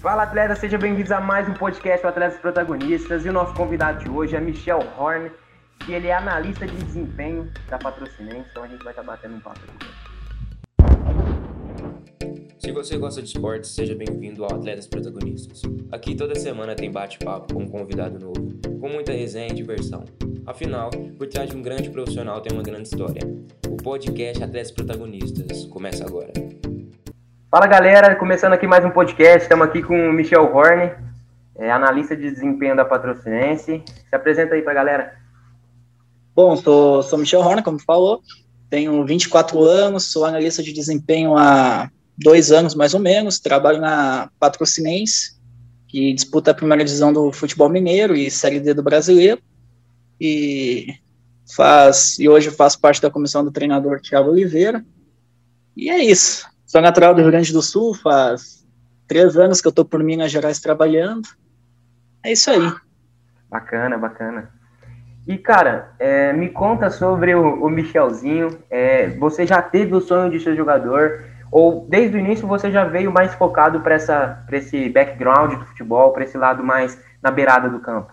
Fala atletas, sejam bem-vindos a mais um podcast do Atletas Protagonistas. E o nosso convidado de hoje é Michel Horn, que ele é analista de desempenho da Patrocinense, então a gente vai estar batendo um papo aqui. Se você gosta de esportes, seja bem-vindo ao Atletas Protagonistas. Aqui toda semana tem bate-papo com um convidado novo, com muita resenha e diversão. Afinal, por trás de um grande profissional tem uma grande história. O podcast Atletas Protagonistas começa agora. Fala galera, começando aqui mais um podcast. Estamos aqui com o Michel Horn, é, analista de desempenho da Patrocinense. Se apresenta aí pra galera. Bom, sou, sou Michel Horn, como falou. Tenho 24 anos, sou analista de desempenho há dois anos mais ou menos. Trabalho na Patrocinense, que disputa a primeira divisão do futebol mineiro e Série D do brasileiro. E faz e hoje faço parte da comissão do treinador Thiago Oliveira. E é isso. Sou natural do Rio Grande do Sul, faz três anos que eu estou por Minas Gerais trabalhando. É isso aí. Bacana, bacana. E, cara, é, me conta sobre o, o Michelzinho. É, você já teve o sonho de ser jogador? Ou desde o início você já veio mais focado para esse background do futebol, para esse lado mais na beirada do campo?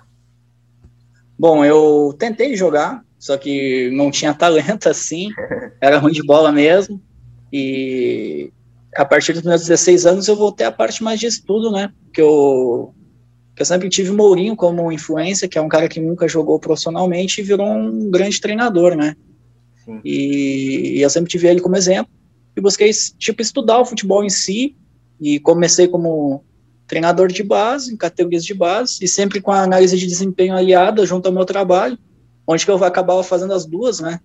Bom, eu tentei jogar, só que não tinha talento assim, era ruim de bola mesmo. E a partir dos meus 16 anos eu voltei à parte mais de estudo, né? Que eu, que eu sempre tive o Mourinho como influência, que é um cara que nunca jogou profissionalmente e virou um grande treinador, né? E, e, eu sempre tive ele como exemplo. E busquei, tipo, estudar o futebol em si. E comecei como treinador de base, em categorias de base, e sempre com a análise de desempenho aliada junto ao meu trabalho, onde que eu acabava fazendo as duas, né?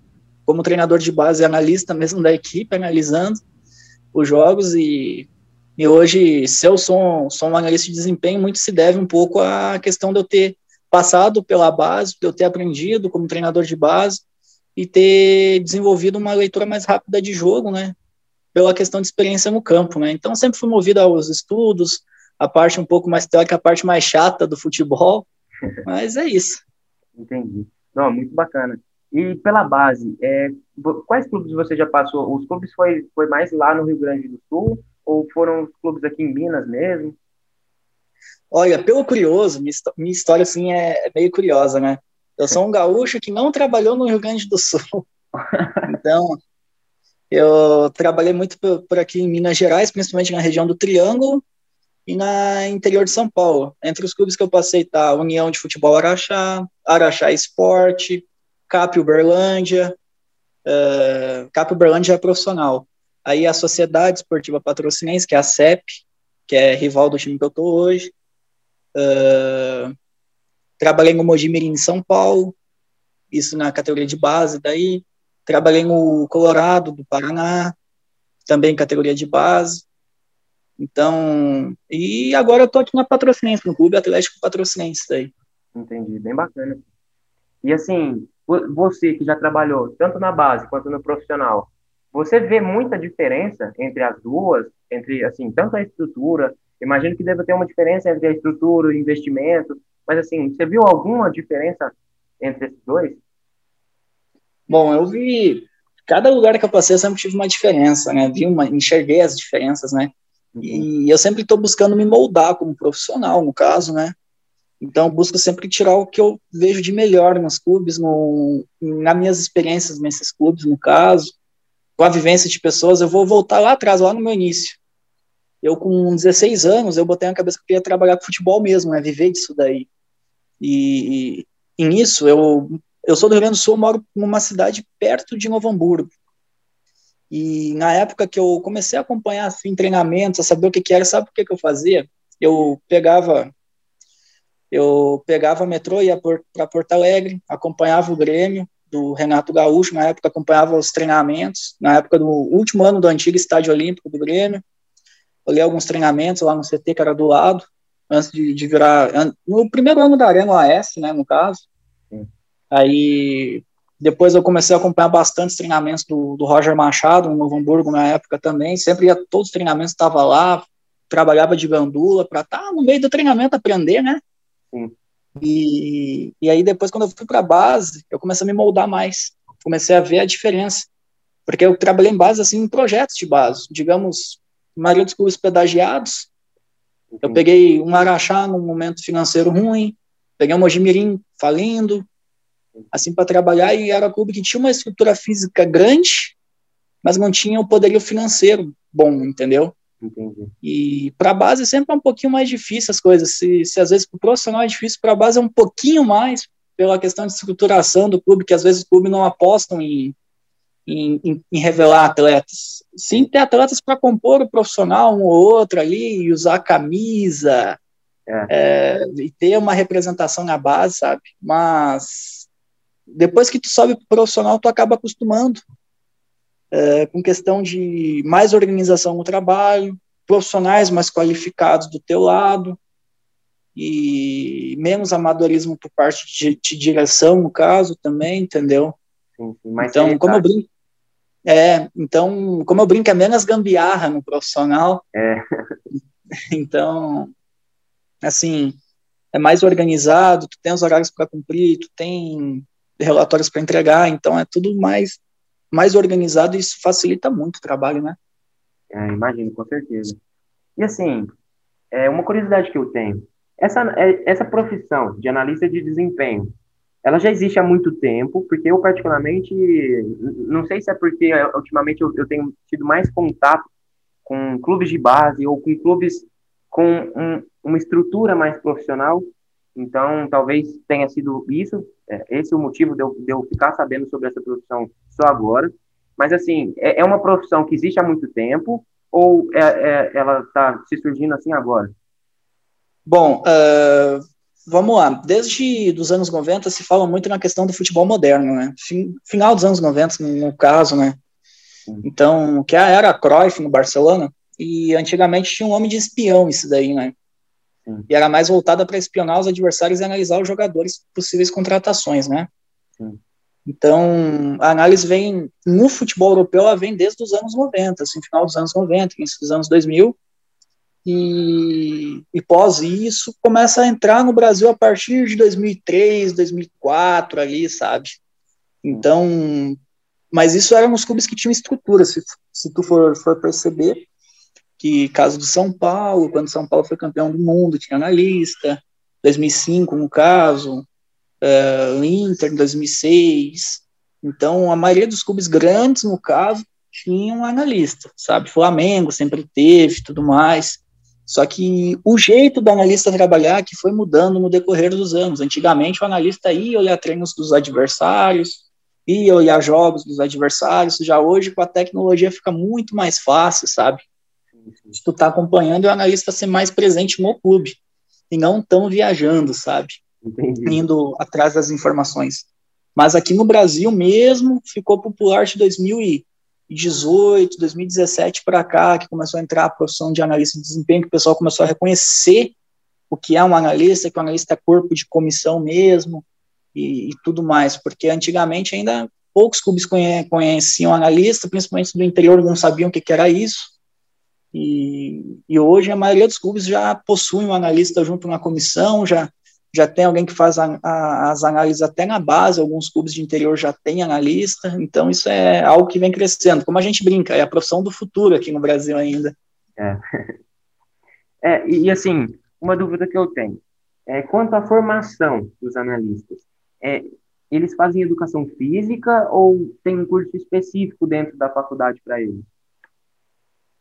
como treinador de base e analista mesmo da equipe, analisando os jogos e, e hoje, se eu sou, sou um analista de desempenho, muito se deve um pouco à questão de eu ter passado pela base, de eu ter aprendido como treinador de base e ter desenvolvido uma leitura mais rápida de jogo, né, pela questão de experiência no campo, né, então sempre fui movido aos estudos, a parte um pouco mais teórica, a parte mais chata do futebol, mas é isso. Entendi. Não, muito bacana. E pela base, é, quais clubes você já passou? Os clubes foi, foi mais lá no Rio Grande do Sul ou foram os clubes aqui em Minas mesmo? Olha, pelo curioso, minha, história assim é, é meio curiosa, né? Eu sou um gaúcho que não trabalhou no Rio Grande do Sul. então, eu trabalhei muito por, por, aqui em Minas Gerais, principalmente na região do Triângulo e na interior de São Paulo. Entre os clubes que eu passei tá União de Futebol Araxá, Araxá Esporte, CAP Uberlândia, uh, CAP Uberlândia é profissional. Aí a Sociedade Esportiva Patrocinense, que é a CEP, que é rival do time que eu tô hoje. Uh, trabalhei no Mojimirim em São Paulo, isso na categoria de base daí. Trabalhei no Colorado do Paraná, também categoria de base. Então, e agora eu tô aqui na Patrocinense, no Clube Atlético Patrocinense daí. Entendi, bem bacana. E assim, você que já trabalhou tanto na base quanto no profissional, você vê muita diferença entre as duas, entre assim, tanto a estrutura, imagino que deve ter uma diferença entre a estrutura e o investimento, mas assim, você viu alguma diferença entre esses dois? Bom, eu vi cada lugar que eu passei eu sempre tive uma diferença, né? Vi uma, enxerguei as diferenças, né? Uhum. E eu sempre estou buscando me moldar como profissional, no caso, né? Então, busco sempre tirar o que eu vejo de melhor nos clubes, no, nas minhas experiências nesses clubes, no caso, com a vivência de pessoas. Eu vou voltar lá atrás, lá no meu início. Eu, com 16 anos, eu botei na cabeça que eu queria trabalhar com futebol mesmo, né, viver disso daí. E, e nisso, eu, eu sou do Rio Grande do Sul, moro numa cidade perto de Novo Hamburgo. E na época que eu comecei a acompanhar assim, treinamentos, a saber o que, que era, sabe o que, que eu fazia? Eu pegava eu pegava o metrô, ia para Porto Alegre, acompanhava o Grêmio do Renato Gaúcho, na época acompanhava os treinamentos, na época do último ano do antigo Estádio Olímpico do Grêmio, olhei alguns treinamentos lá no CT que era do lado, antes de, de virar, no primeiro ano da Arena OAS, né, no caso, Sim. aí depois eu comecei a acompanhar bastante treinamentos do, do Roger Machado, no Novo Hamburgo, na época também, sempre ia, todos os treinamentos estava lá, trabalhava de gandula para estar tá no meio do treinamento aprender, né, Sim. E, e aí depois, quando eu fui para a base, eu comecei a me moldar mais. Comecei a ver a diferença. Porque eu trabalhei em base, assim, em projetos de base. Digamos, maioria dos clubes pedagiados, Entendi. Eu peguei um Araxá num momento financeiro ruim, peguei um Mojimirim falindo, assim, para trabalhar, e era um clube que tinha uma estrutura física grande, mas não tinha o poderio financeiro bom, entendeu? Entendi. E para a base sempre é um pouquinho mais difícil as coisas. Se, se às vezes para o profissional é difícil, para a base é um pouquinho mais, pela questão de estruturação do clube, que às vezes o clube não apostam em, em, em, em revelar atletas. Sim, ter atletas para compor o profissional, um ou outro ali, e usar camisa, é. É, e ter uma representação na base, sabe? Mas depois que tu sobe pro profissional, tu acaba acostumando é, com questão de mais organização no trabalho, profissionais mais qualificados do teu lado e menos amadorismo por parte de, de direção, no caso, também, entendeu? Sim, então, como eu brinco, é, então, como eu brinco, é menos gambiarra no profissional. É. Então, assim, é mais organizado, tu tem os horários para cumprir, tu tem relatórios para entregar, então é tudo mais mais organizado e isso facilita muito o trabalho, né? É, imagino, com certeza. E assim, é uma curiosidade que eu tenho, essa, é, essa profissão de analista de desempenho, ela já existe há muito tempo, porque eu particularmente, não sei se é porque ultimamente eu, eu tenho tido mais contato com clubes de base ou com clubes com um, uma estrutura mais profissional, então talvez tenha sido isso, é, esse é o motivo de eu, de eu ficar sabendo sobre essa profissão só agora. Mas, assim, é, é uma profissão que existe há muito tempo ou é, é ela está se surgindo assim agora? Bom, uh, vamos lá. Desde os anos 90 se fala muito na questão do futebol moderno, né? Final dos anos 90, no caso, né? Então, que era a Cruyff no Barcelona, e antigamente tinha um nome de espião isso daí, né? Sim. E era mais voltada para espionar os adversários e analisar os jogadores possíveis contratações, né? Sim. Então, a análise vem, no futebol europeu, ela vem desde os anos 90, assim, final dos anos 90, início dos anos 2000, e, e pós isso, começa a entrar no Brasil a partir de 2003, 2004, ali, sabe? Então, mas isso eram os clubes que tinham estrutura, se, se tu for, for perceber, que caso do São Paulo, quando São Paulo foi campeão do mundo, tinha analista, 2005 no caso, uh, Inter em 2006, então a maioria dos clubes grandes no caso tinham analista, sabe, Flamengo sempre teve, tudo mais, só que o jeito do analista trabalhar que foi mudando no decorrer dos anos, antigamente o analista ia olhar treinos dos adversários, ia olhar jogos dos adversários, já hoje com a tecnologia fica muito mais fácil, sabe, de tu tá acompanhando e o analista ser mais presente no clube e não tão viajando, sabe? Entendi. Indo atrás das informações. Mas aqui no Brasil mesmo ficou popular de 2018, 2017 para cá, que começou a entrar a profissão de analista de desempenho, que o pessoal começou a reconhecer o que é um analista, que o analista é corpo de comissão mesmo e, e tudo mais, porque antigamente ainda poucos clubes conheciam analista, principalmente do interior, não sabiam o que, que era isso. E, e hoje a maioria dos clubes já possui um analista junto na comissão, já, já tem alguém que faz a, a, as análises até na base, alguns clubes de interior já têm analista, então isso é algo que vem crescendo. Como a gente brinca, é a profissão do futuro aqui no Brasil ainda. É, é e assim, uma dúvida que eu tenho, é, quanto à formação dos analistas, é, eles fazem educação física ou tem um curso específico dentro da faculdade para eles?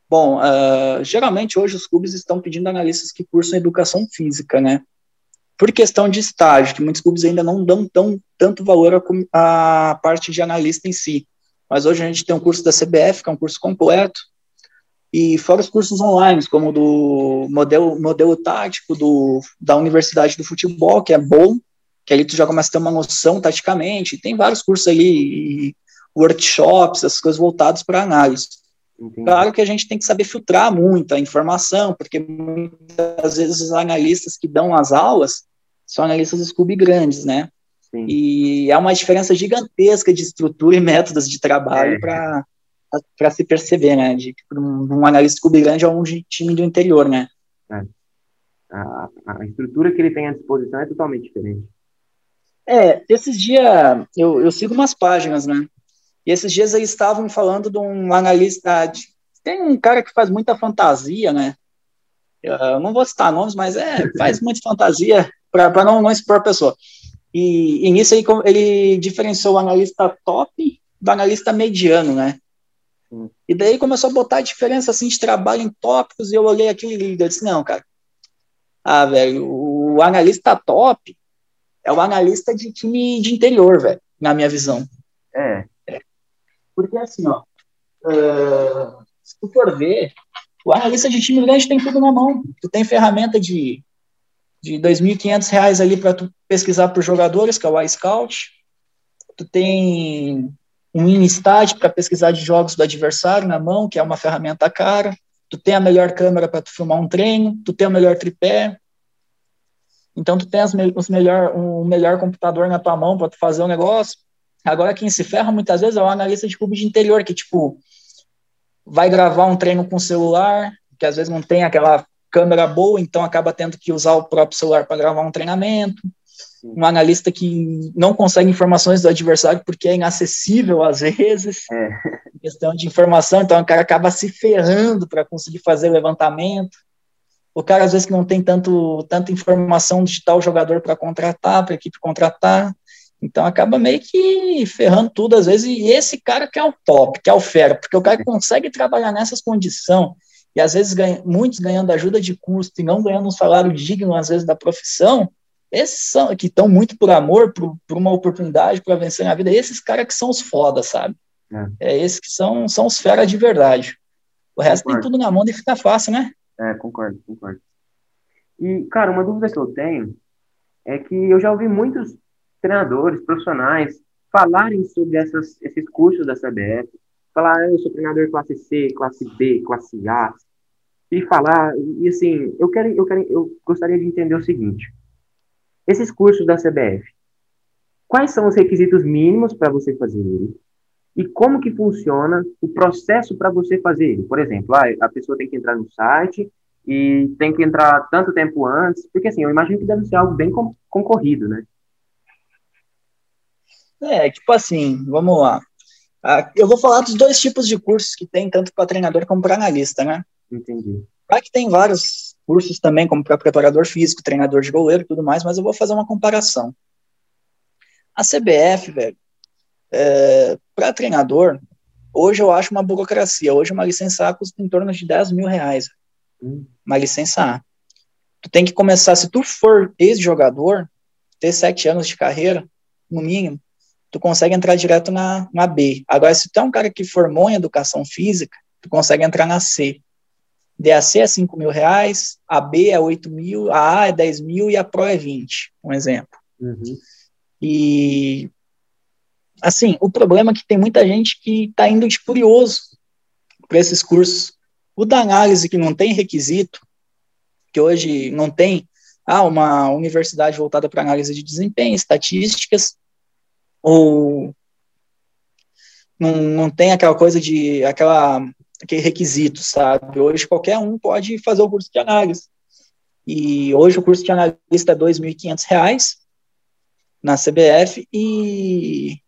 Bom, uh, geralmente hoje os clubes estão pedindo analistas que cursam educação física, né? Por questão de estágio, que muitos clubes ainda não dão tão, tanto valor à, parte de analista em si. Mas hoje a gente tem um curso da CBF, que é um curso completo, e fora os cursos online, como do modelo, modelo tático do, da Universidade do Futebol, que é bom, que ali tu já começa a ter uma noção taticamente, tem vários cursos ali, workshops, essas coisas voltadas para análise. Entendi. Claro que a gente tem que saber filtrar muito a informação, porque muitas vezes os analistas que dão as aulas são analistas dos clubes grandes, né? Sim. E é uma diferença gigantesca de estrutura e métodos de trabalho é. para se perceber, né? De um, um analista de clube grande a um time do interior, né? É. A, a, estrutura que ele tem à disposição é totalmente diferente. É, esses dias eu, eu sigo umas páginas, né? E esses dias eles estavam falando de um analista. De, tem um cara que faz muita fantasia, né? Eu não vou citar nomes, mas é, faz muita fantasia para não, não expor a pessoa. E, e nisso ele, ele diferenciou o analista top do analista mediano, né? E daí começou a botar a diferença assim de trabalho em tópicos, e eu olhei líder e disse, não, cara, ah, velho, o analista top é o analista de time de interior, velho, na minha visão. É. Porque assim, ó, uh, se tu for ver, o analista de time grande tem tudo na mão. Tu tem ferramenta de, de R$ 2.500 ali para tu pesquisar por jogadores, que é o iScout. Tu tem um Instat para pesquisar de jogos do adversário na mão, que é uma ferramenta cara. Tu tem a melhor câmera para tu filmar um treino, tu tem o melhor tripé. Então tu tem as os melhor, um melhor computador na tua mão para tu fazer o um negócio. Agora quem se ferra muitas vezes é o analista de clube de interior, que tipo vai gravar um treino com celular, que às vezes não tem aquela câmera boa, então acaba tendo que usar o próprio celular para gravar um treinamento um analista que não consegue informações do adversário porque é inacessível às vezes, é. questão de informação, então o cara acaba se ferrando para conseguir fazer levantamento. O cara às vezes que não tem tanto tanta informação de tal jogador para contratar, para a equipe contratar, então acaba meio que ferrando tudo às vezes, e esse cara que é o top, que é o fera, porque o cara consegue trabalhar nessas condições, e às vezes ganha, muitos ganhando ajuda de custo e não ganhando um salário digno às vezes da profissão, esses são, que estão muito por amor, por, por uma oportunidade para vencer na vida, esses caras que são os foda, sabe? É. é esses que são, são os fera de verdade. O resto concordo. tem tudo na mão e fica fácil, né? É, concordo, concordo. E, cara, uma dúvida que eu tenho é que eu já ouvi muitos treinadores profissionais falarem sobre essas, esses cursos da CBF, falar, ah, eu sou treinador classe C, classe B, classe A, e falar, e assim, eu quero, eu quero, eu gostaria de entender o seguinte, esses cursos da CBF, quais são os requisitos mínimos para você fazer ele? E como que funciona o processo para você fazer ele? Por exemplo, ah, a pessoa tem que entrar no site e tem que entrar tanto tempo antes, porque assim, eu imagino que deve ser algo bem concorrido, né? É, tipo assim, vamos lá. Ah, eu vou falar dos dois tipos de cursos que tem, tanto para treinador como para analista, né? Entendi. Claro que tem vários cursos também, como para preparador físico, treinador de goleiro e tudo mais, mas eu vou fazer uma comparação. A CBF, velho, é, para treinador, hoje eu acho uma burocracia. Hoje uma licença A custa em torno de 10 mil reais. Hum. Uma licença A. Tu tem que começar, se tu for ex-jogador, ter sete anos de carreira, no mínimo, tu consegue entrar direto na, na B. Agora, se tu é um cara que formou em educação física, tu consegue entrar na C. DAC é 5 mil reais, a B é 8 mil, a A é 10 mil e a Pro é 20, um exemplo. Uhum. E, assim, o problema é que tem muita gente que está indo de curioso para esses cursos. O da análise, que não tem requisito, que hoje não tem ah, uma universidade voltada para análise de desempenho, estatísticas, ou não, não tem aquela coisa de aquela aquele requisito, sabe? Hoje qualquer um pode fazer o curso de análise. E hoje o curso de analista é R$ 2.500 na CBF e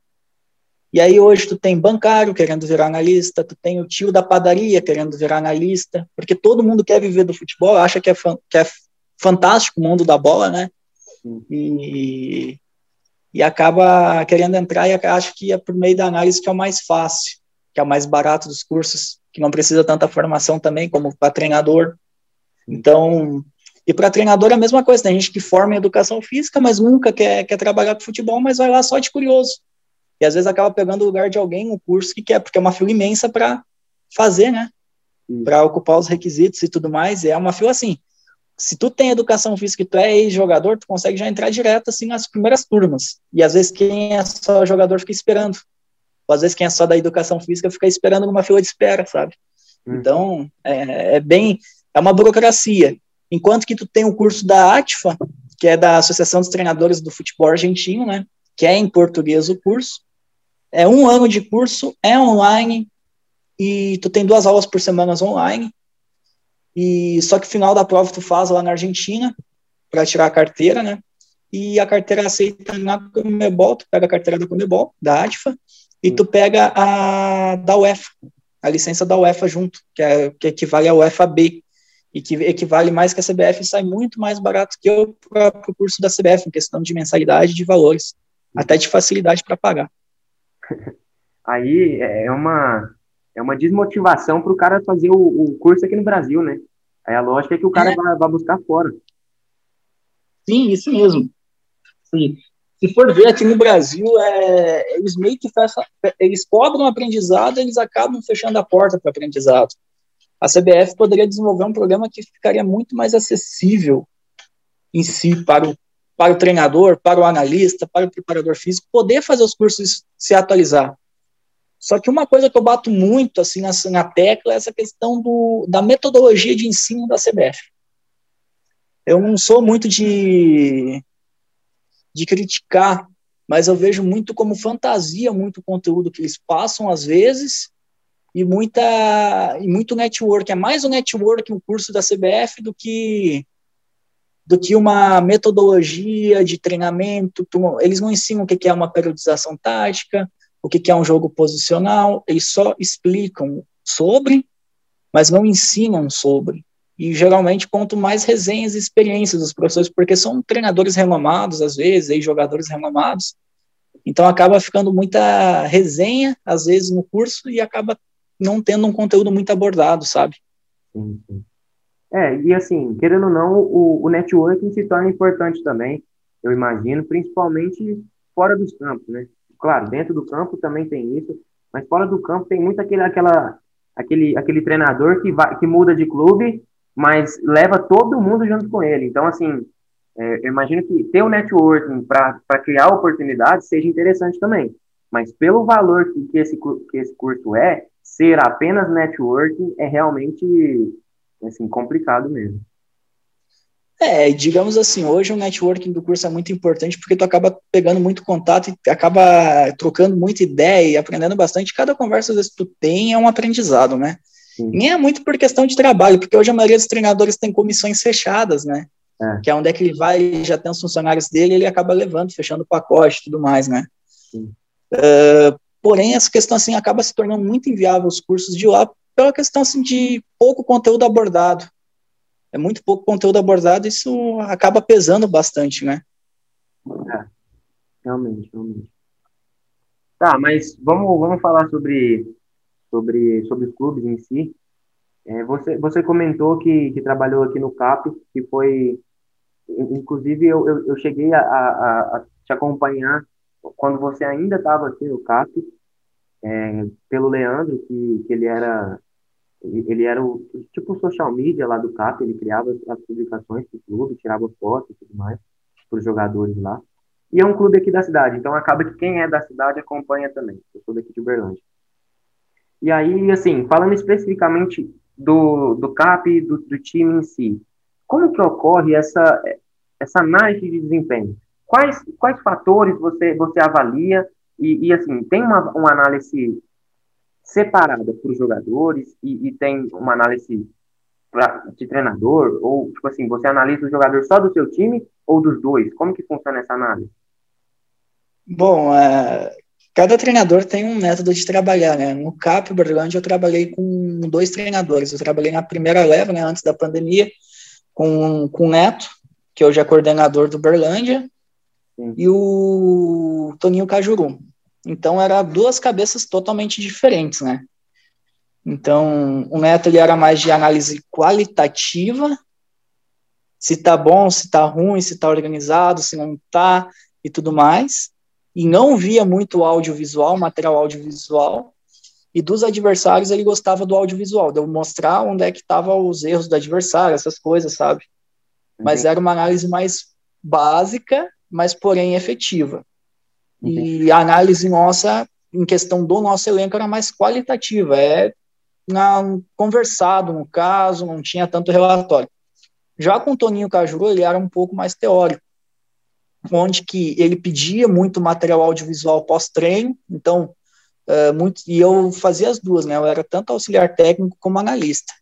e aí hoje tu tem bancário querendo virar analista, tu tem o tio da padaria querendo virar analista, porque todo mundo quer viver do futebol, acha que é, que é fantástico o mundo da bola, né? E, e acaba querendo entrar e acha que é por meio da análise que é o mais fácil, que é o mais barato dos cursos que não precisa tanta formação também como para treinador. Então, e para treinador é a mesma coisa, tem gente que forma em educação física, mas nunca quer, quer trabalhar com futebol, mas vai lá só de curioso. E às vezes acaba pegando o lugar de alguém, o curso que quer, porque é uma fila imensa para fazer, né? Para ocupar os requisitos e tudo mais. É uma fila assim. Se tu tem educação física e tu é ex-jogador, tu consegue já entrar direto assim nas primeiras turmas. E às vezes quem é só jogador fica esperando às vezes quem é só da educação física fica esperando numa fila de espera, sabe? Hum. Então, é, é, bem, é uma burocracia. Enquanto que tu tem o curso da ATFA, que é da Associação dos Treinadores do Futebol Argentino, né? Que é em português o curso. É um ano de curso, é online, e tu tem duas aulas por semana online. E só que final da prova tu faz lá na Argentina para tirar a carteira, né? E a carteira aceita na Comebol, tu pega a carteira da Comebol, da ATFA, e tu pega a da UEFA, a licença da UEFA junto, que, é, que equivale à UEFA B. e que equivale mais que a CBF sai muito mais barato que o próprio curso da CBF, em questão de mensalidade, de valores, até de facilidade para pagar. Aí é uma, é uma desmotivação para o cara fazer o, o, curso aqui no Brasil, né? Aí a lógica é que o cara é. vai, vai, buscar fora. Sim, isso mesmo. Sim. Se for ver aqui no Brasil, é, eles meio que fecham, eles cobram aprendizado, eles acabam fechando a porta para aprendizado a CBF poderia desenvolver um programa que ficaria muito mais acessível em si para o, para o treinador, para o analista, para o preparador físico, poder fazer os cursos se atualizar. Só que uma coisa que eu bato muito assim na, na tecla é essa questão do, da metodologia de ensino da CBF. Eu não sou muito de, de criticar, mas eu vejo muito como fantasia muito conteúdo que eles passam às vezes e muita e muito network. É mais o network o curso da CBF do que do que uma metodologia de treinamento. Eles não ensinam o que é uma periodização tática, o que é um jogo posicional. Eles só explicam sobre, mas não ensinam sobre. E geralmente contam mais resenhas e experiências dos professores, porque são treinadores renomados, às vezes, e jogadores renomados. Então acaba ficando muita resenha, às vezes, no curso, e acaba não tendo um conteúdo muito abordado, sabe? Sim, sim. É, e assim, querendo ou não, o, o networking se torna importante também, eu imagino, principalmente fora dos campos, né? Claro, dentro do campo também tem isso, mas fora do campo tem muito aquele, aquela, aquele, aquele treinador que, vai, que muda de clube, mas leva todo mundo junto com ele. Então, assim, é, eu imagino que ter o networking para criar oportunidades seja interessante também. Mas pelo valor que, que, esse, que esse curso é, ser apenas networking é realmente assim, complicado mesmo. É, digamos assim, hoje o networking do curso é muito importante porque tu acaba pegando muito contato e acaba trocando muita ideia e aprendendo bastante. Cada conversa que tu tem é um aprendizado, né? Sim. Nem é muito por questão de trabalho, porque hoje a maioria dos treinadores tem comissões fechadas, né? É. Que é onde é que ele vai, já tem os funcionários dele, ele acaba levando, fechando o pacote e tudo mais, né? Uh, Porém, essa questão assim acaba se tornando muito inviável os cursos de lá pela questão assim de pouco conteúdo abordado. É muito pouco conteúdo abordado, isso acaba pesando bastante, né? É, realmente, realmente. Tá, mas vamos, vamos falar sobre, sobre, sobre os clubes em si. É, você, você comentou que, que trabalhou aqui no CAP, que foi. Inclusive, eu, eu, eu cheguei a, a, a te acompanhar quando você ainda estava aqui no CAP, é, pelo Leandro, que, que ele era ele era o tipo social media lá do CAP, ele criava as publicações para o clube, tirava fotos e tudo mais para os jogadores lá. E é um clube aqui da cidade, então acaba que quem é da cidade acompanha também. Eu sou daqui de Uberlândia. E aí, assim, falando especificamente do, do CAP, do, do time em si, como que ocorre essa, essa análise de desempenho? Quais, quais fatores você, você avalia e, e assim, tem uma, uma análise separada para os jogadores e, e, tem uma análise pra, de treinador? Ou, tipo assim, você analisa o jogador só do seu time ou dos dois? Como que funciona essa análise? Bom, é, cada treinador tem um método de trabalhar, né? No CAP Berlândia eu trabalhei com dois treinadores. Eu trabalhei na primeira leva, né, antes da pandemia, com, com o Neto, que hoje é coordenador do Berlândia, e o Toninho Cajuru. Então, eram duas cabeças totalmente diferentes, né? Então, o Neto ele era mais de análise qualitativa, se tá bom, se tá ruim, se tá organizado, se não tá e tudo mais, e não via muito audiovisual, material audiovisual, e dos adversários ele gostava do audiovisual, de eu mostrar onde é que estavam os erros do adversário, essas coisas, sabe? Mas uhum. era uma análise mais básica mas porém efetiva. Uhum. E a análise nossa, em questão do nosso elenco, era mais qualitativa, é na, conversado no caso, não tinha tanto relatório. Já com o Toninho Cajuru, ele era um pouco mais teórico, onde que ele pedia muito material audiovisual pós-treino, então, uh, muito, e eu fazia as duas, né, eu era tanto auxiliar técnico como analista.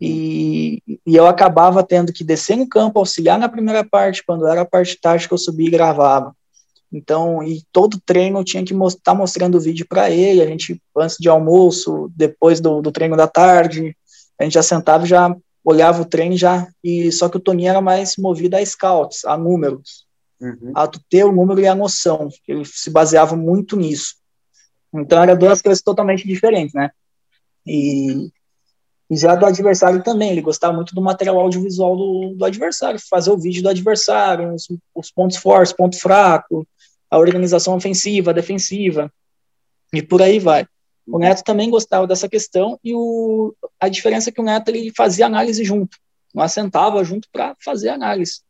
E, e, eu acabava tendo que descer no campo, auxiliar na primeira parte, quando era a parte tática eu subia e gravava. Então, e todo treino eu tinha que estar tá mostrando o vídeo para ele, a gente, antes de almoço, depois do, do treino da tarde, a gente já sentava já olhava o treino já, e só que o Toninho era mais movido a scouts, a números, uhum. a ter o número e a noção, ele se baseava muito nisso. Então, eram duas coisas totalmente diferentes, né? E, e já do adversário também, ele gostava muito do material audiovisual do, do adversário, fazer o vídeo do adversário, os, os pontos fortes, ponto fraco, a organização ofensiva, defensiva, e por aí vai. O Neto também gostava dessa questão e o, a diferença é que o Neto ele fazia análise junto, nós sentava junto para fazer análise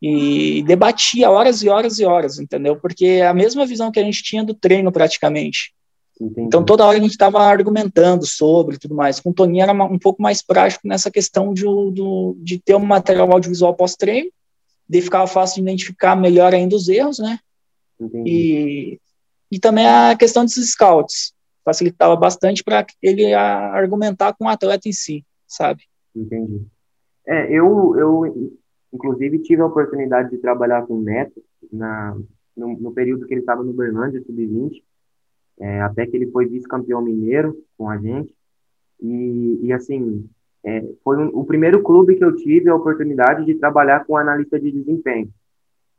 e debatia horas e horas e horas, entendeu? Porque é a mesma visão que a gente tinha do treino praticamente. Entendi. Então toda hora a gente estava argumentando sobre tudo mais. Com o Toninho era um pouco mais prático nessa questão de, do, de ter um material audiovisual pós-treino, de ficar fácil de identificar melhor ainda os erros, né? Entendi. E, e também a questão desses scouts facilitava bastante para ele argumentar com o atleta em si, sabe? Entendi. É, eu, eu, inclusive, tive a oportunidade de trabalhar com o Neto na, no, no período que ele estava no Berlândia Sub-20, é, até que ele foi vice-campeão mineiro com a gente. E, e assim, é, foi um, o primeiro clube que eu tive a oportunidade de trabalhar com analista de desempenho.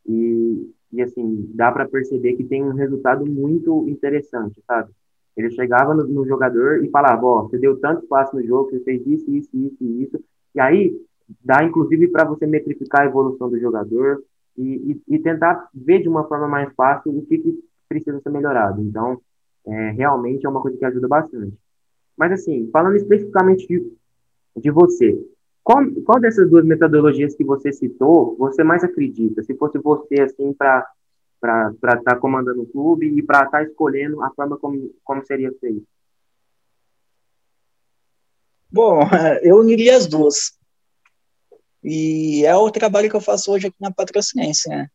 E, e assim, dá para perceber que tem um resultado muito interessante, sabe? Ele chegava no, no jogador e falava, ó, você deu tanto espaço no jogo, você fez isso, isso, isso isso. E aí, dá inclusive para você metrificar a evolução do jogador e, e, e, tentar ver de uma forma mais fácil o que, que precisa ser melhorado. Então, é, realmente é uma coisa que ajuda bastante. Mas assim, falando especificamente de, de você, qual, qual dessas duas metodologias que você citou você mais acredita? Se fosse você, assim, para para estar tá comandando o clube e para estar tá escolhendo a forma como, como seria feito? Bom, eu uniria as duas. E é o trabalho que eu faço hoje aqui na Patrocinense, né?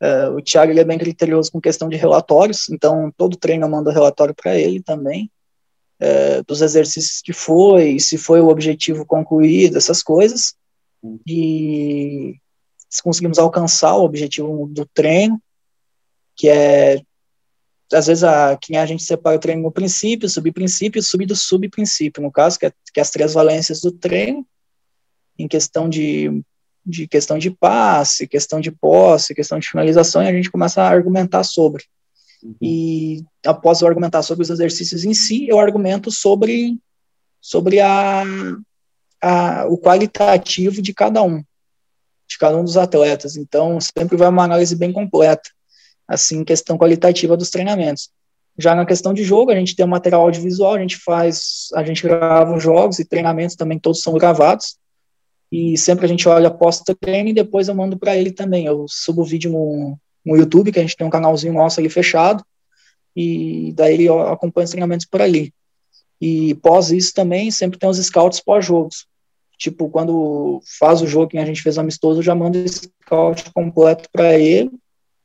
Uh, o Thiago ele é bem criterioso com questão de relatórios, então todo treino eu mando relatório para ele também, uh, dos exercícios que foi, se foi o objetivo concluído, essas coisas. E se conseguimos alcançar o objetivo do treino, que é às vezes a, que a gente separa o treino no princípio, subprincípio sub do subprincípio, no caso, que é, que é as três valências do treino, em questão de, de questão de passe, questão de posse, questão de finalização, e a gente começa a argumentar sobre. Uhum. E após eu argumentar sobre os exercícios em si, eu argumento sobre, sobre a, a, o qualitativo de cada um, de cada um dos atletas. Então, sempre vai uma análise bem completa assim, questão qualitativa dos treinamentos. Já na questão de jogo, a gente tem um material audiovisual, a gente faz, a gente grava os jogos e treinamentos também, todos são gravados, e sempre a gente olha pós-treino e depois eu mando para ele também. Eu subo o vídeo no, no YouTube, que a gente tem um canalzinho nosso ali fechado, e daí ele acompanha os treinamentos por ali. E pós isso também, sempre tem os scouts pós-jogos. Tipo, quando faz o jogo que a gente fez amistoso, eu já mando o scout completo para ele,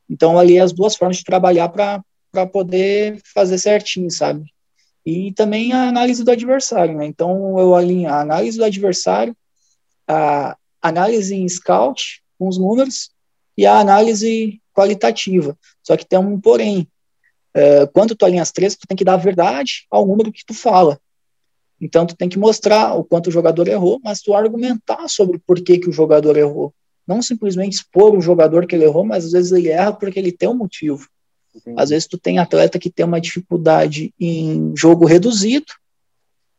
então, ali as duas formas de trabalhar para poder fazer certinho, sabe? E também a análise do adversário, né? Então, eu alinho a análise do adversário, a análise em scout, com os números, e a análise qualitativa. Só que tem um porém. É, quando tu alinha as três, tu tem que dar verdade ao número que tu fala. Então, tu tem que mostrar o quanto o jogador errou, mas tu argumentar sobre por que, que o jogador errou. Não simplesmente expor o jogador que ele errou, mas às vezes ele erra porque ele tem um motivo. Entendi. Às vezes tu tem atleta que tem uma dificuldade em jogo reduzido,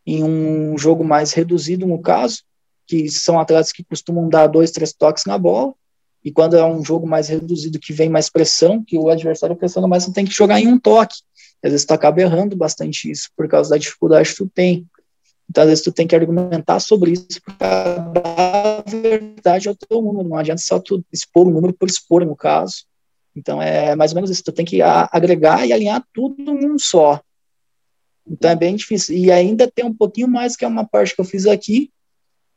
em um jogo mais reduzido no caso, que são atletas que costumam dar dois, três toques na bola, e quando é um jogo mais reduzido que vem mais pressão, que o adversário pressiona mais, tu tem que jogar em um toque. Às vezes tu acaba errando bastante isso, por causa da dificuldade que tu tem. Então, às vezes, tu tem que argumentar sobre isso para dar verdade ao teu número. Não adianta só tu expor o número por expor, no caso. Então, é mais ou menos isso. Tu tem que agregar e alinhar tudo num só. Então, é bem difícil. E ainda tem um pouquinho mais, que é uma parte que eu fiz aqui,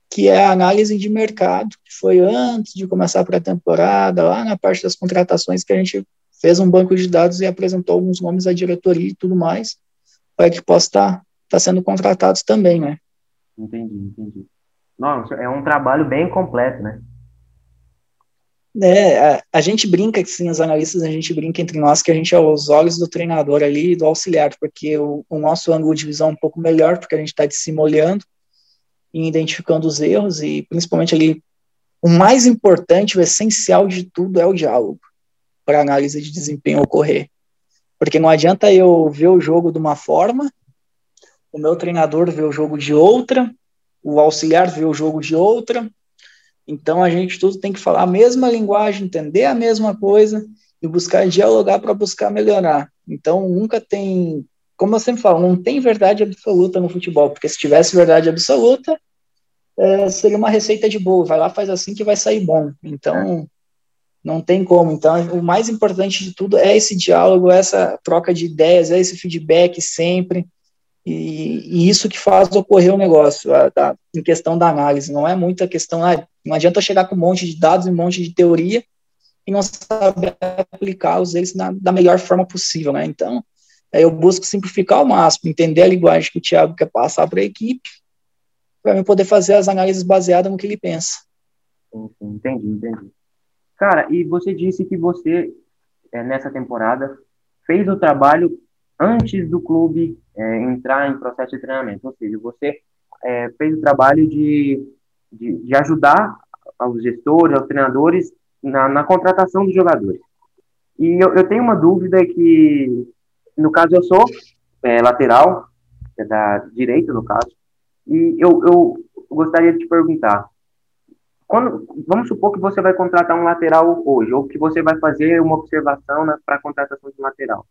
que é a análise de mercado, que foi antes de começar a pré-temporada, lá na parte das contratações, que a gente fez um banco de dados e apresentou alguns nomes à diretoria e tudo mais, para que possa estar tá sendo contratados também, né? Entendi, entendi. Nossa, é um trabalho bem completo, né? É, a, a, gente brinca, sim, os analistas, a gente brinca entre nós que a gente é os olhos do treinador ali do auxiliar, porque o, o nosso ângulo de visão é um pouco melhor, porque a gente está de cima olhando, em identificando os erros e principalmente ali o mais importante, o essencial de tudo é o diálogo para análise de desempenho ocorrer. Porque não adianta eu ver o jogo de uma forma, o meu treinador ver o jogo de outra, o auxiliar ver o jogo de outra. Então a gente tudo tem que falar a mesma linguagem, entender a mesma coisa e buscar dialogar para buscar melhorar. Então nunca tem, como eu sempre falo, não tem verdade absoluta no futebol, porque se tivesse verdade absoluta, é, seria uma receita de bolo, vai lá, faz assim que vai sair bom. Então, não tem como. Então, o mais importante de tudo é esse diálogo, essa troca de ideias, é esse feedback sempre. E, e isso que faz ocorrer o negócio, a, a, em questão da análise. Não é muita questão, ah, não adianta chegar com um monte de dados e um monte de teoria e não saber aplicá-los eles na, da melhor forma possível, né? Então, eu busco simplificar ao máximo, entender a linguagem que o Thiago quer passar para a equipe para poder fazer as análises baseadas no que ele pensa. Entendi, entendi. Cara, e você disse que você, é, nessa temporada, fez o trabalho antes do clube é, entrar em processo de treinamento, ou seja, você é, fez o trabalho de, de, de, ajudar aos gestores, aos treinadores na, na contratação dos jogadores. E eu, eu, tenho uma dúvida que, no caso, eu sou é, lateral, é da direita, no caso, e eu, eu gostaria de te perguntar, quando, vamos supor que você vai contratar um lateral hoje, ou que você vai fazer uma observação para a contratação de lateral.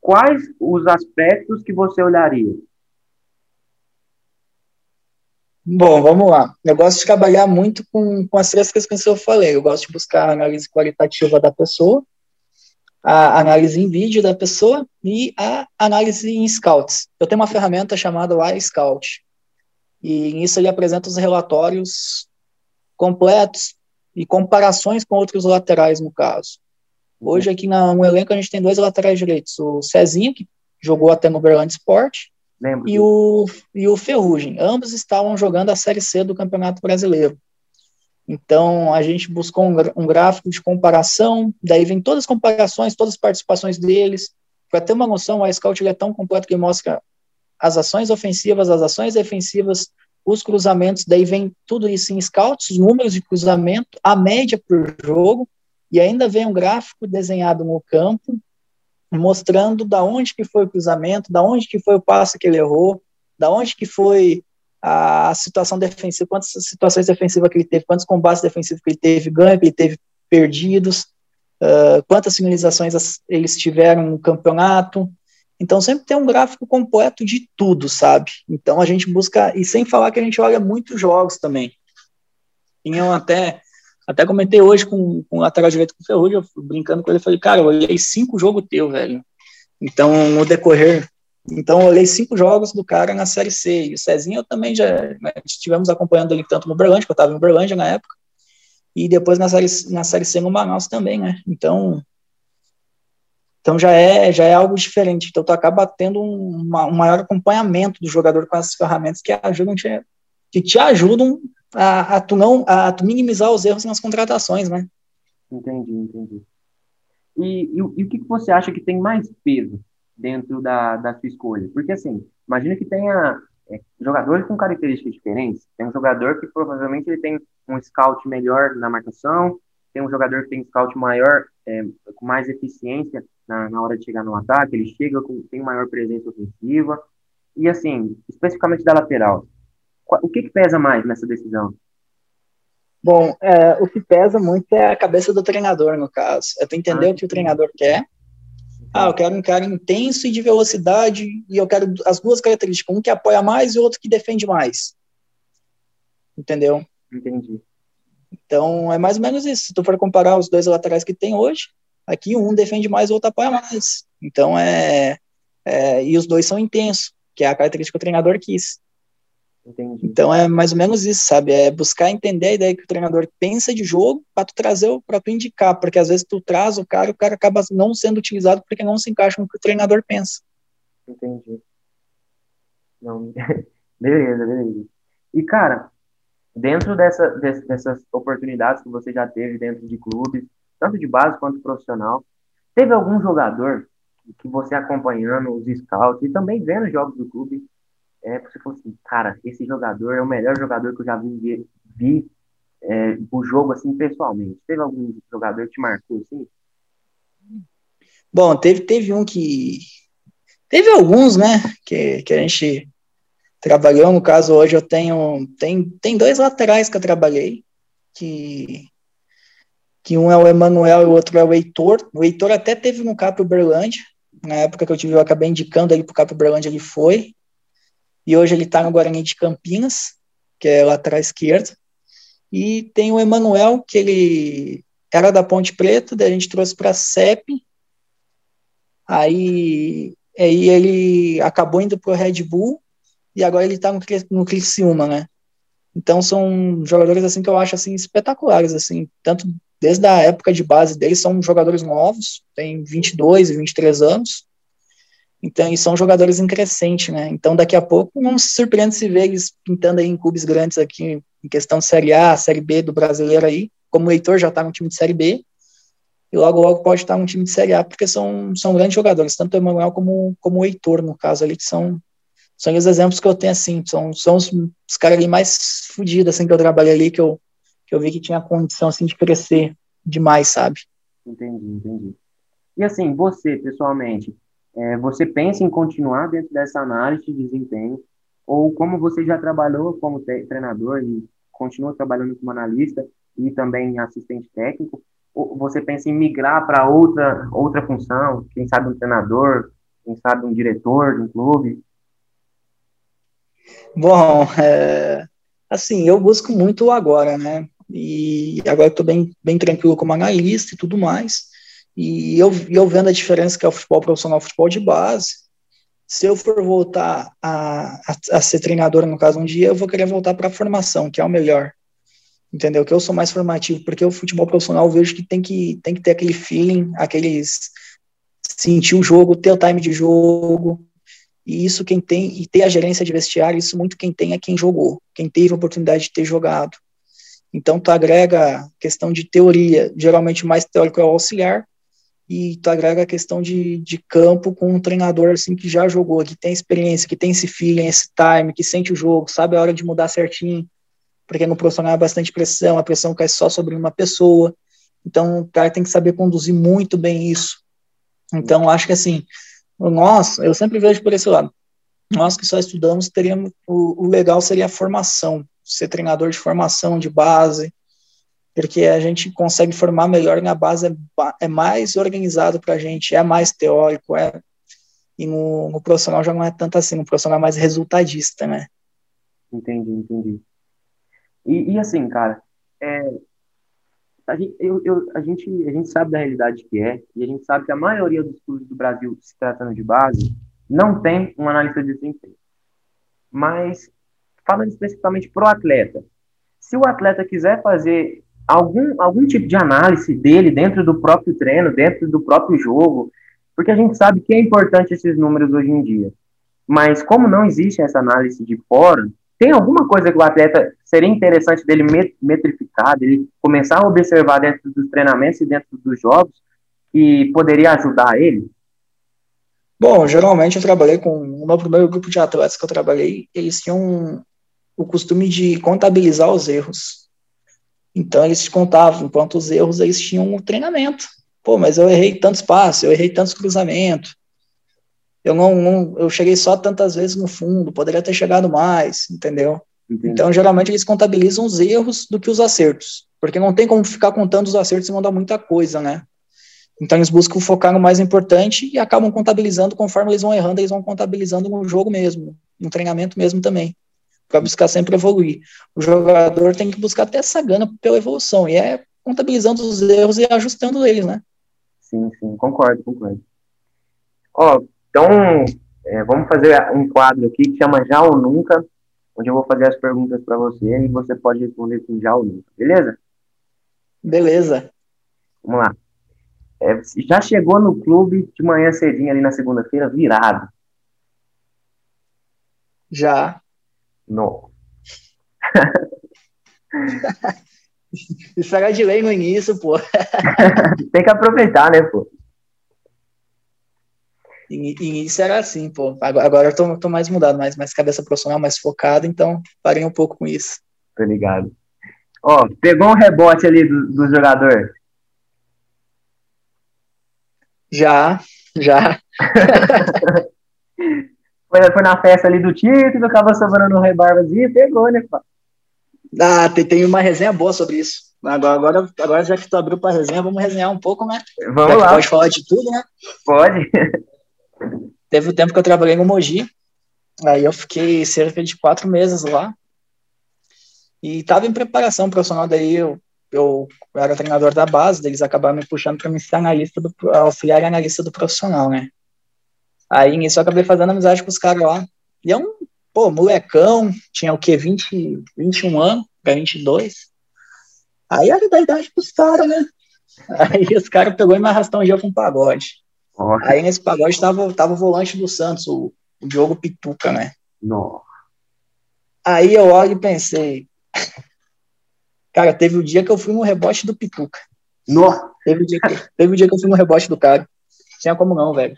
Quais os aspectos que você olharia? Bom, vamos lá. Eu gosto de trabalhar muito com, com as três questões que eu falei. Eu gosto de buscar a análise qualitativa da pessoa, a análise em vídeo da pessoa e a análise em scouts. Eu tenho uma ferramenta chamada Live Scout. E nisso ele apresenta os relatórios completos e comparações com outros laterais, no caso. Hoje, aqui na, no elenco, a gente tem dois laterais direitos: o Cezinho, que jogou até no Berlândia Sport, e o, e o Ferrugem. Ambos estavam jogando a Série C do Campeonato Brasileiro. Então, a gente buscou um, um gráfico de comparação, daí vem todas as comparações, todas as participações deles. Para ter uma noção, o Scout é tão completo que mostra as ações ofensivas, as ações defensivas, os cruzamentos, daí vem tudo isso em scouts, os números de cruzamento, a média por jogo, e ainda vem um gráfico desenhado no campo, mostrando da onde que foi o cruzamento, da onde que foi o passo que ele errou, da onde que foi a situação defensiva, quantas situações defensivas que ele teve, quantos combates defensivos que ele teve, ganho que ele teve perdidos, uh, quantas finalizações eles tiveram no campeonato, então sempre tem um gráfico completo de tudo, sabe? Então a gente busca, e sem falar que a gente olha muitos jogos também. Eu até, até comentei hoje com, com o lateral direito com o Ferrugem, brincando com ele, falei, cara, eu olhei cinco jogos teu, velho. Então, no decorrer, então eu olhei cinco jogos do cara na Série C, e o Cezinho eu também já, né, estivemos acompanhando ele tanto no Berlândia, que eu estava no Berlândia na época, e depois na série, na série C no Manaus também, né? Então, então já é, já é algo diferente. Então tu acaba tendo um, uma, um maior acompanhamento do jogador com essas ferramentas que ajudam te, que te ajudam a, a, tu não a tu minimizar os erros nas contratações, né? Entendi, entendi. E, e, e o que, você acha que tem mais peso dentro da, da sua escolha? Porque assim, imagina que tenha é, jogadores com características diferentes. Tem um jogador que provavelmente ele tem um scout melhor na marcação, tem um jogador que tem um scout maior, é, com mais eficiência na, na hora de chegar no ataque, ele chega com tem maior presença ofensiva. E assim, especificamente da lateral, o que, que pesa mais nessa decisão? Bom, é, o que pesa muito é a cabeça do treinador, no caso. É tu entender ah, o que o treinador quer. Ah, eu quero um cara intenso e de velocidade, e eu quero as duas características, um que apoia mais e o outro que defende mais. Entendeu? Entendi. Então, é mais ou menos isso. Se tu for comparar os dois laterais que tem hoje, Aqui um defende mais, o outro apoia mais. Então é, é e os dois são intensos, que é a característica que o treinador quis. Entendi. Então é mais ou menos isso, sabe? É buscar entender a ideia que o treinador pensa de jogo para tu trazer, para tu indicar, porque às vezes tu traz o cara, o cara acaba não sendo utilizado porque não se encaixa com o que o treinador pensa. Entendi. Não, beleza, beleza. E cara, dentro dessa, dessas oportunidades que você já teve dentro de clubes, tanto de base quanto profissional. Teve algum jogador que você acompanhando os scouts e também vendo jogos do clube é, você falou assim, cara, esse jogador é o melhor jogador que eu já vi, vi é, o jogo, assim, pessoalmente. Teve algum jogador que te marcou, assim? Bom, teve, teve um que... Teve alguns, né, que, que a gente trabalhou, no caso, hoje eu tenho... Tem, tem dois laterais que eu trabalhei, que que um é o Emanuel e o outro é o Heitor. O Heitor até teve no Capo Berlândia, na época que eu tive, eu acabei indicando ele para o Capo Berlândia, ele foi, e hoje ele está no Guarani de Campinas, que é lateral esquerdo, e tem o Emanuel, que ele era da Ponte Preta, daí a gente trouxe para a CEP, aí, aí ele acabou indo para o Red Bull, e agora ele está no, no Criciúma, né? Então são jogadores assim que eu acho assim espetaculares assim, tanto desde a época de base deles, são jogadores novos, têm 22 e 23 anos, então, e são jogadores em crescente, né? Então, daqui a pouco, não se surpreende se ver eles pintando aí em clubes grandes aqui, em questão de Série A, Série B do brasileiro aí, como o Heitor já está no time de Série B, e logo, logo pode estar no time de Série A, porque são, são grandes jogadores, tanto o Emanuel como, como o Heitor, no caso ali, que são, são os exemplos que eu tenho, assim, são, são os, os caras ali mais fodidos, assim, que eu trabalhei ali, que eu, que eu vi que tinha condição assim de crescer demais, sabe? Entendi, entendi. E assim, você pessoalmente, é, você pensa em continuar dentro dessa análise de desempenho ou como você já trabalhou como treinador e continua trabalhando como analista e também assistente técnico, ou você pensa em migrar para outra outra função, quem sabe um treinador, quem sabe um diretor de um clube? Bom, é, Assim, eu busco muito agora, né? E agora estou bem, bem tranquilo como analista e tudo mais. E eu, eu vendo a diferença que é o futebol profissional o futebol de base, se eu for voltar a, a, a, ser treinador, no caso, um dia, eu vou querer voltar para a formação, que é o melhor. Entendeu? Que eu sou mais formativo, porque o futebol profissional eu vejo que tem que, tem que ter aquele feeling, aqueles. sentir o jogo, ter o time de jogo, e isso quem tem, e ter a gerência de vestiário, isso muito quem tem é quem jogou, quem teve a oportunidade de ter jogado. Então, tu agrega questão de teoria, geralmente mais teórico é o auxiliar, e tu agrega a questão de, de campo com um treinador assim que já jogou, que tem experiência, que tem esse feeling, esse time, que sente o jogo, sabe a hora de mudar certinho, porque no profissional é bastante pressão, a pressão cai só sobre uma pessoa, então o cara tem que saber conduzir muito bem isso. Então, acho que assim, nós, eu sempre vejo por esse lado, nós que só estudamos, teríamos, o, o legal seria a formação, ser treinador de formação, de base, porque a gente consegue formar melhor na base, é, é mais organizado para a gente, é mais teórico, é, e no, no, profissional já não é tanto assim, no profissional é mais resultadista, né? Entendi, entendi. E, e assim, cara, é, a gente, eu, eu, a, gente, a gente sabe da realidade que é, e a gente sabe que a maioria dos clubes do Brasil, se tratando de base, não tem um analista de desempenho. Mas, falando especificamente para o atleta, se o atleta quiser fazer algum, algum tipo de análise dele dentro do próprio treino, dentro do próprio jogo, porque a gente sabe que é importante esses números hoje em dia. Mas como não existe essa análise de fora, tem alguma coisa que o atleta seria interessante dele metrificar, dele começar a observar dentro dos treinamentos e dentro dos jogos que poderia ajudar ele? Bom, geralmente eu trabalhei com o meu primeiro grupo de atletas que eu trabalhei, eles tinham o costume de contabilizar os erros. Então eles contavam quantos erros eles tinham no treinamento. Pô, mas eu errei tantos passos, eu errei tantos cruzamentos, eu não, não, eu cheguei só tantas vezes no fundo, poderia ter chegado mais, entendeu? Entendi. Então, geralmente eles contabilizam os erros do que os acertos, porque não tem como ficar contando os acertos e mandar muita coisa, né? Então eles buscam focar no mais importante e acabam contabilizando conforme eles vão errando, eles vão contabilizando no jogo mesmo, no treinamento mesmo também, para buscar sempre evoluir. O jogador tem que buscar até essa gana pela evolução, e é contabilizando os erros e ajustando eles, né? Sim, sim, concordo, concordo. Ó, então, é, vamos fazer um quadro aqui que chama Já ou Nunca, onde eu vou fazer as perguntas para você e você pode responder com Já ou Nunca, beleza? Beleza. Vamos lá. É, já chegou no clube de manhã cedinho ali na segunda-feira, virado? Já. Não. Isso era de lei no início, pô. Tem que aproveitar, né, pô? E, isso era assim, pô. Agora, agora eu tô, tô mais mudado, mais, mais cabeça profissional, mais focado, então parei um pouco com isso. Tô ligado. Ó, pegou um rebote ali do, do jogador. Já, já. foi, foi na festa ali do título, acaba sobrando um rebarbazinho, pegou, né, pá? Ah, tem, tem uma resenha boa sobre isso. Agora, agora, agora já que tu abriu para resenha, vamos resenhar um pouco, né? Vamos lá. Pode falar de tudo, né? Pode. Teve o um tempo que eu trabalhei no Mogi, aí eu fiquei cerca de quatro meses lá, e estava em preparação profissional, daí eu, eu era treinador da base, eles acabaram me puxando para me ser analista do, auxiliar analista do profissional, né? Aí nisso eu acabei fazendo amizade com os caras lá. E é um, pô, molecão, tinha o quê? 20, 21 anos, para 22. Aí era da idade dos caras, né? Aí os caras pegou e me arrastou um dia pra um pagode. Nossa. Aí nesse pagode tava, tava o volante do Santos, o, o Diogo Pituca, né? Nossa. Aí eu olho e pensei, cara, teve o um dia que eu fui no rebote do Pituca. Nossa. Teve o um dia que, teve um dia que eu fui no rebote do cara. Tinha como não, velho.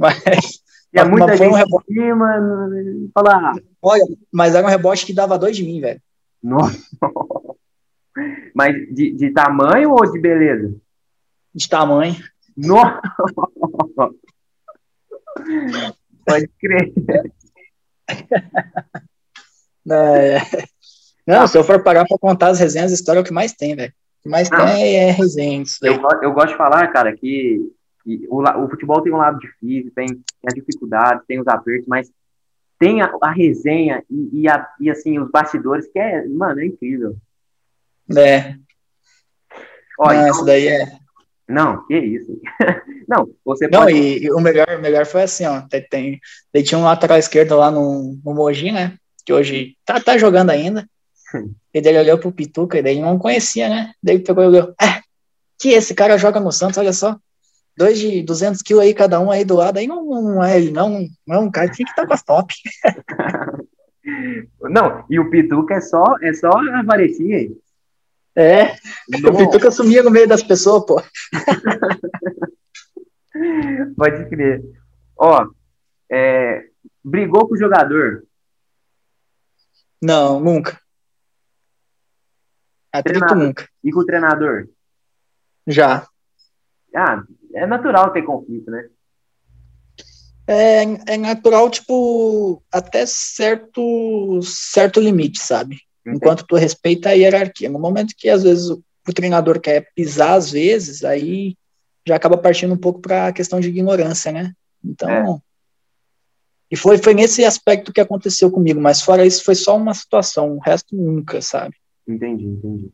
Mas. E é muita gente um rebote... cima, falar. Olha, mas era um rebote que dava dois de mim, velho. Nossa. Mas de, de tamanho ou de beleza? De tamanho. Nossa! Pode crer. É. Não, se eu for parar para contar as resenhas, a história é o que mais tem, velho. O que mais tem é resenhas. Eu, eu gosto de falar, cara, que, que o, o, futebol tem um lado difícil, tem, tem as dificuldades, tem os apertos, mas tem a, a resenha e, e, a, e, assim, os bastidores, que é, mano, é incrível. É. Ó, Não, então... isso daí é. Não, que isso. não, você Não, pode... e, e, o melhor, o melhor foi assim, ó. Tem, tem, tem tinha um lateral esquerdo lá no, no Mogi, né? Que hoje tá, tá jogando ainda. e daí ele olhou pro Pituca e daí ele não conhecia, né? Daí ele pegou e olhou, ah, que esse cara joga no Santos, olha só. Dois de 200 quilos aí, cada um aí do lado. Aí não, não é ele, não. Não é um cara, tinha que estar tá com as top. não, e o Pituca é só, é só a varetinha aí. É, Nossa. o Pituca sumia no meio das pessoas, pô. Pode crer. Ó, é, brigou com o jogador? Não, nunca. Atrito nunca. E com o treinador? Já. Ah, é natural ter conflito, né? É, é natural, tipo, até certo, certo limite, sabe? Enquanto tu respeita a hierarquia. No momento que, às vezes, o, o treinador quer pisar, às vezes, aí já acaba partindo um pouco para a questão de ignorância, né? Então. É. E foi, foi nesse aspecto que aconteceu comigo, mas fora isso, foi só uma situação, o resto nunca, sabe? Entendi, entendi.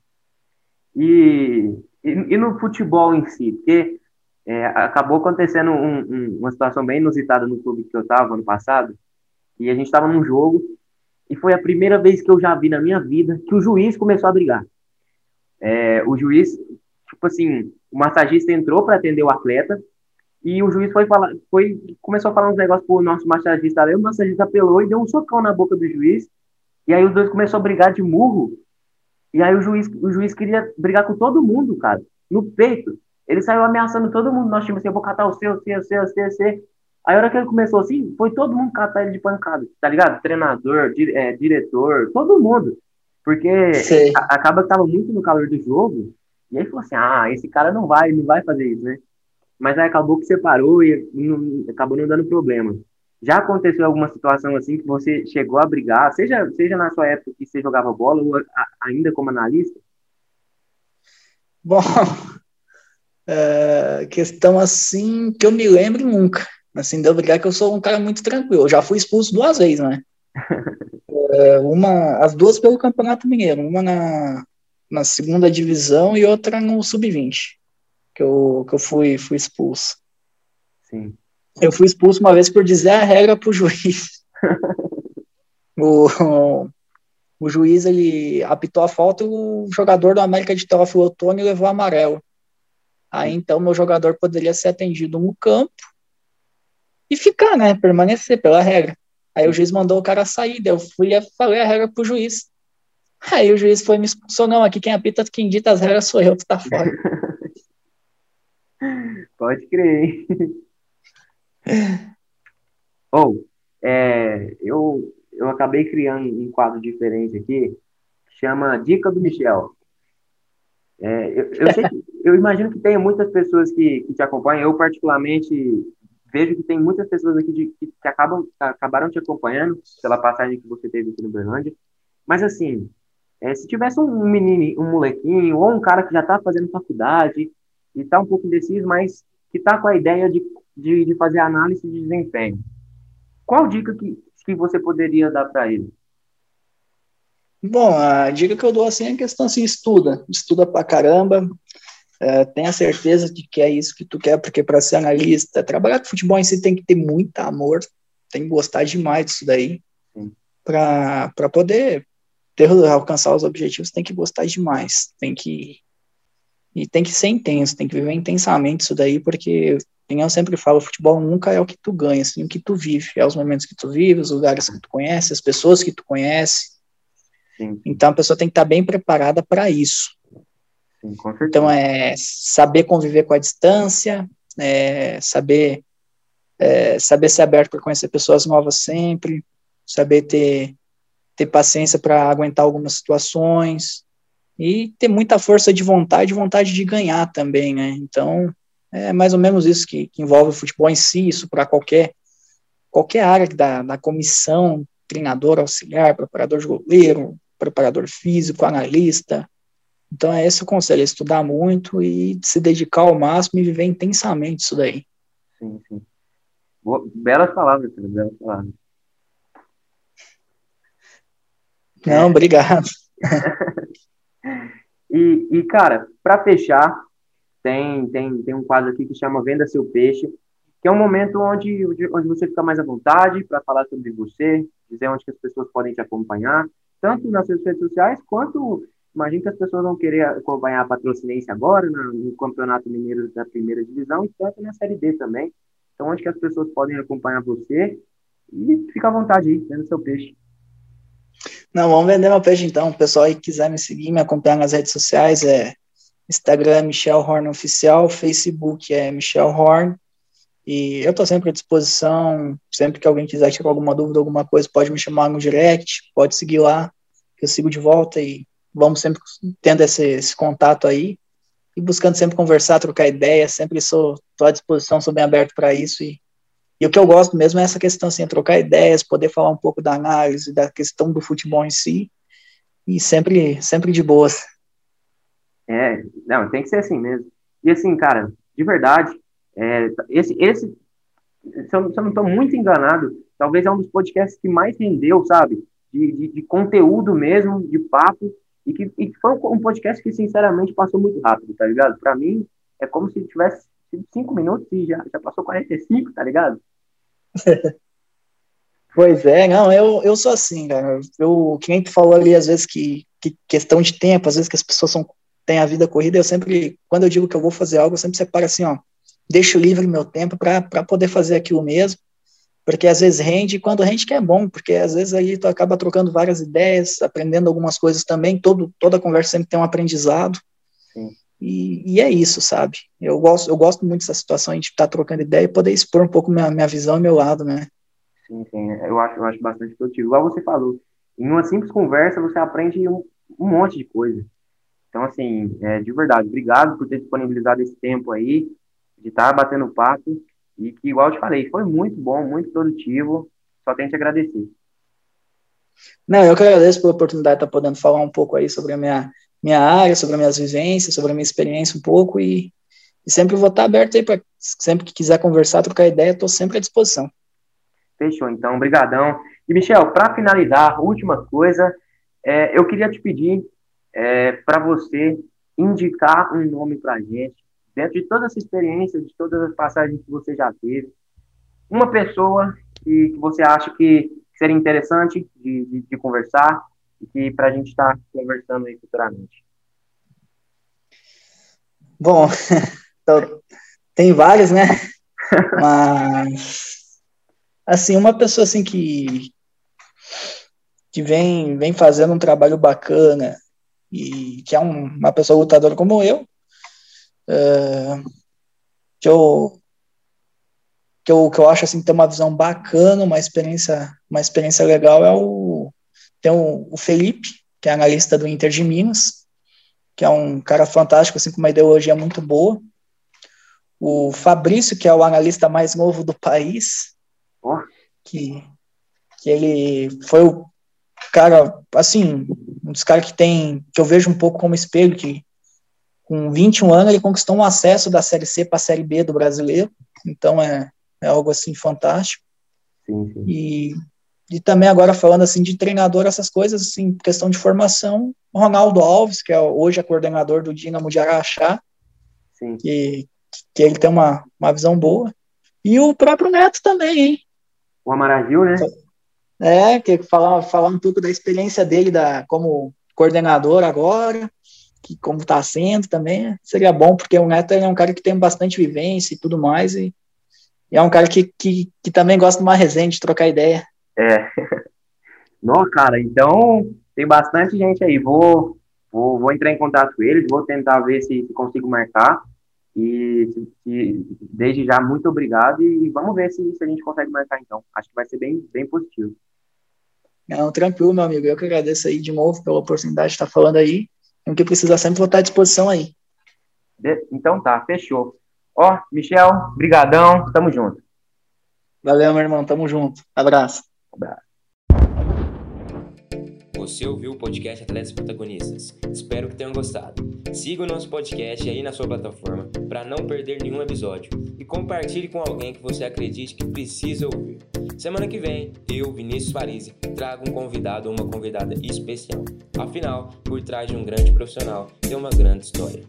E, e, e no futebol em si, porque é, acabou acontecendo um, um, uma situação bem inusitada no clube que eu estava ano passado, e a gente estava num jogo e foi a primeira vez que eu já vi na minha vida que o juiz começou a brigar. É, o juiz, tipo assim, o massagista entrou para atender o atleta e o juiz foi falar, foi começou a falar uns negócios pro nosso massagista, aí o massagista apelou e deu um socão na boca do juiz. E aí os dois começaram a brigar de murro. E aí o juiz, o juiz queria brigar com todo mundo, cara, no peito. Ele saiu ameaçando todo mundo. Nós tínhamos assim, eu vou catar o seu, o seu, o seu, o seu, o seu. Aí a hora que ele começou assim, foi todo mundo catar ele de pancada, tá ligado? Treinador, di é, diretor, todo mundo. Porque acaba que tava muito no calor do jogo, e aí falou assim, ah, esse cara não vai, não vai fazer isso, né? Mas aí acabou que separou e não, acabou não dando problema. Já aconteceu alguma situação assim que você chegou a brigar, seja, seja na sua época que você jogava bola ou a, ainda como analista? Bom, é, questão assim que eu me lembro nunca. Assim, deu brigar que eu sou um cara muito tranquilo. Eu já fui expulso duas vezes, né? é, uma, as duas pelo Campeonato Mineiro, uma na, na segunda divisão e outra no sub-20, que eu, que eu fui, fui expulso. Sim. Eu fui expulso uma vez por dizer a regra pro juiz. o, o juiz ele apitou a falta e o jogador do América de Teófilo Otônio levou amarelo. Aí então meu jogador poderia ser atendido no campo e ficar, né? Permanecer pela regra. Aí o juiz mandou o cara sair, daí eu fui e falei a regra pro juiz. Aí o juiz foi me expulsou, não, aqui quem apita, quem dita as regras sou eu, tu tá fora. Pode crer. Ou, oh, é, eu, eu acabei criando um quadro diferente aqui, que chama Dica do Michel. É, eu, eu, sei, eu, imagino que tem muitas pessoas que, que, te acompanham. Eu, particularmente, vejo que tem muitas pessoas aqui de, que, que, acabam, acabaram te acompanhando pela passagem que você teve aqui no Berlândia. Mas, assim, é, se tivesse um menino, um molequinho, ou um cara que já está fazendo faculdade e está um pouco indeciso, mas que está com a ideia de, de, de, fazer análise de desempenho, qual dica que, que você poderia dar para ele? Bom, a dica que eu dou assim é a questão assim, estuda, estuda pra caramba, é, tenha certeza de que é isso que tu quer, porque para ser analista, trabalhar com futebol em si tem que ter muito amor, tem que gostar demais disso daí, para poder ter, alcançar os objetivos, tem que gostar demais, tem que e tem que ser intenso, tem que viver intensamente isso daí, porque como eu sempre falo, futebol nunca é o que tu ganha, assim, o que tu vive, é os momentos que tu vive, os lugares que tu conhece, as pessoas que tu conhece, Sim. Então a pessoa tem que estar bem preparada para isso. Sim, então é saber conviver com a distância, é, saber é, saber ser aberto para conhecer pessoas novas sempre, saber ter ter paciência para aguentar algumas situações e ter muita força de vontade, vontade de ganhar também, né? Então é mais ou menos isso que, que envolve o futebol em si, isso para qualquer qualquer área da, da comissão, treinador, auxiliar, preparador de goleiro, preparador físico, analista. Então é esse o conselho, é estudar muito e se dedicar ao máximo e viver intensamente isso daí. Sim, sim. Boa, belas palavras, filho, belas palavras. Não, é. obrigado. e, e, cara, para fechar, tem, tem, tem um quadro aqui que chama Venda Seu Peixe, que é um momento onde, onde você fica mais à vontade para falar sobre você, dizer onde que as pessoas podem te acompanhar tanto nas redes sociais, quanto imagino que as pessoas vão querer acompanhar a Patrocinense agora, no, no Campeonato Mineiro da Primeira Divisão, e tanto na Série D também. Então, onde que as pessoas podem acompanhar você e fica à vontade aí, vendo seu peixe. Não, vamos vender meu peixe então. O pessoal aí quiser me seguir, me acompanhar nas redes sociais, é Instagram Michel Horn Oficial, Facebook é Michel Horn, e eu estou sempre à disposição, sempre que alguém quiser tirar alguma dúvida, alguma coisa, pode me chamar no direct, pode seguir lá, que eu sigo de volta e vamos sempre tendo esse, esse contato aí e buscando sempre conversar, trocar ideia, sempre sou à disposição, sou bem aberto para isso e, e o que eu gosto mesmo é essa questão assim, trocar ideias, poder falar um pouco da análise, da questão do futebol em si e sempre sempre de boas. É, não, tem que ser assim mesmo. E assim, cara, de verdade, é, esse, esse, se eu, não estou muito enganado, talvez é um dos podcasts que mais rendeu, sabe? De, de, de conteúdo mesmo, de papo, e que, e que foi um podcast que, sinceramente, passou muito rápido, tá ligado? Para mim, é como se tivesse sido cinco minutos e já, já passou 45, tá ligado? pois é, não, eu, eu sou assim, cara. Eu, quem tu falou ali, às vezes, que, que questão de tempo, às vezes que as pessoas são, têm a vida corrida, eu sempre, quando eu digo que eu vou fazer algo, eu sempre separo assim, ó, deixo livre meu tempo para poder fazer aquilo mesmo, porque às vezes rende, e quando rende que é bom, porque às vezes aí tu acaba trocando várias ideias, aprendendo algumas coisas também, todo, toda conversa sempre tem um aprendizado, e, e, é isso, sabe? Eu gosto, eu gosto muito dessa situação, a gente estar tá trocando ideia e poder expor um pouco minha, minha visão meu lado, né? Sim, sim, eu acho, eu acho bastante produtivo. Igual você falou, em uma simples conversa você aprende um, um monte de coisa. Então, assim, é, de verdade, obrigado por ter disponibilizado esse tempo aí de estar tá batendo papo e que, igual eu te falei, foi muito bom, muito produtivo. Só tenho que agradecer. Não, eu que agradeço pela oportunidade de estar podendo falar um pouco aí sobre a minha, minha área, sobre as minhas vivências, sobre a minha experiência um pouco e, e sempre vou estar aberto aí para sempre que quiser conversar, trocar ideia, estou sempre à disposição. Fechou, então, brigadão. E, Michel, para finalizar, última coisa, é, eu queria te pedir é, para você indicar um nome para a gente, dentro de toda essa experiência, de todas as passagens que você já teve, uma pessoa que, que você acha que seria interessante de, de, de conversar e que para a gente estar tá conversando aí futuramente? Bom, então, tem vários, né? Mas assim, uma pessoa assim que que vem vem fazendo um trabalho bacana e que é um, uma pessoa lutadora como eu, uh, que eu que eu, que eu acho assim, tem uma visão bacana, uma experiência, uma experiência legal é o tem o, o Felipe, que é analista do Inter de Minas, que é um cara fantástico, assim, com uma ideologia muito boa. O Fabrício, que é o analista mais novo do país, oh. que, que ele foi o cara, assim, um dos caras que tem, que eu vejo um pouco como espelho, que com 21 anos ele conquistou um acesso da Série C para a Série B do brasileiro, então é, é algo assim fantástico. Sim, sim. E, e também agora falando assim de treinador, essas coisas, assim, questão de formação, o Ronaldo Alves, que é hoje é coordenador do Dinamo de Araxá, sim. Que, que ele tem uma, uma visão boa. E o próprio Neto também, hein? O Amaravil, né? É, que falar, falar um pouco da experiência dele da, como coordenador agora, que como está sendo também, seria bom, porque o Neto é um cara que tem bastante vivência e tudo mais, e, e é um cara que, que, que também gosta de uma resenha, de trocar ideia. É. Não, cara, então tem bastante gente aí. Vou, vou, vou entrar em contato com eles, vou tentar ver se, se consigo marcar. E, e, desde já, muito obrigado e vamos ver se, se, a gente consegue marcar então. Acho que vai ser bem, bem positivo. Não, tranquilo, meu amigo. Eu que agradeço aí de novo pela oportunidade de estar falando aí. O que precisar sempre vou estar à disposição aí. Então tá, fechou. Ó, Michel, brigadão, tamo junto. Valeu, meu irmão, tamo junto. Abraço. Abraço. Você ouviu o podcast Atletas Protagonistas. Espero que tenham gostado. Siga o nosso podcast aí na sua plataforma para não perder nenhum episódio e compartilhe com alguém que você acredite que precisa ouvir. Semana que vem, eu, Vinícius Parisi, trago um convidado ou uma convidada especial. Afinal, por trás de um grande profissional tem uma grande história.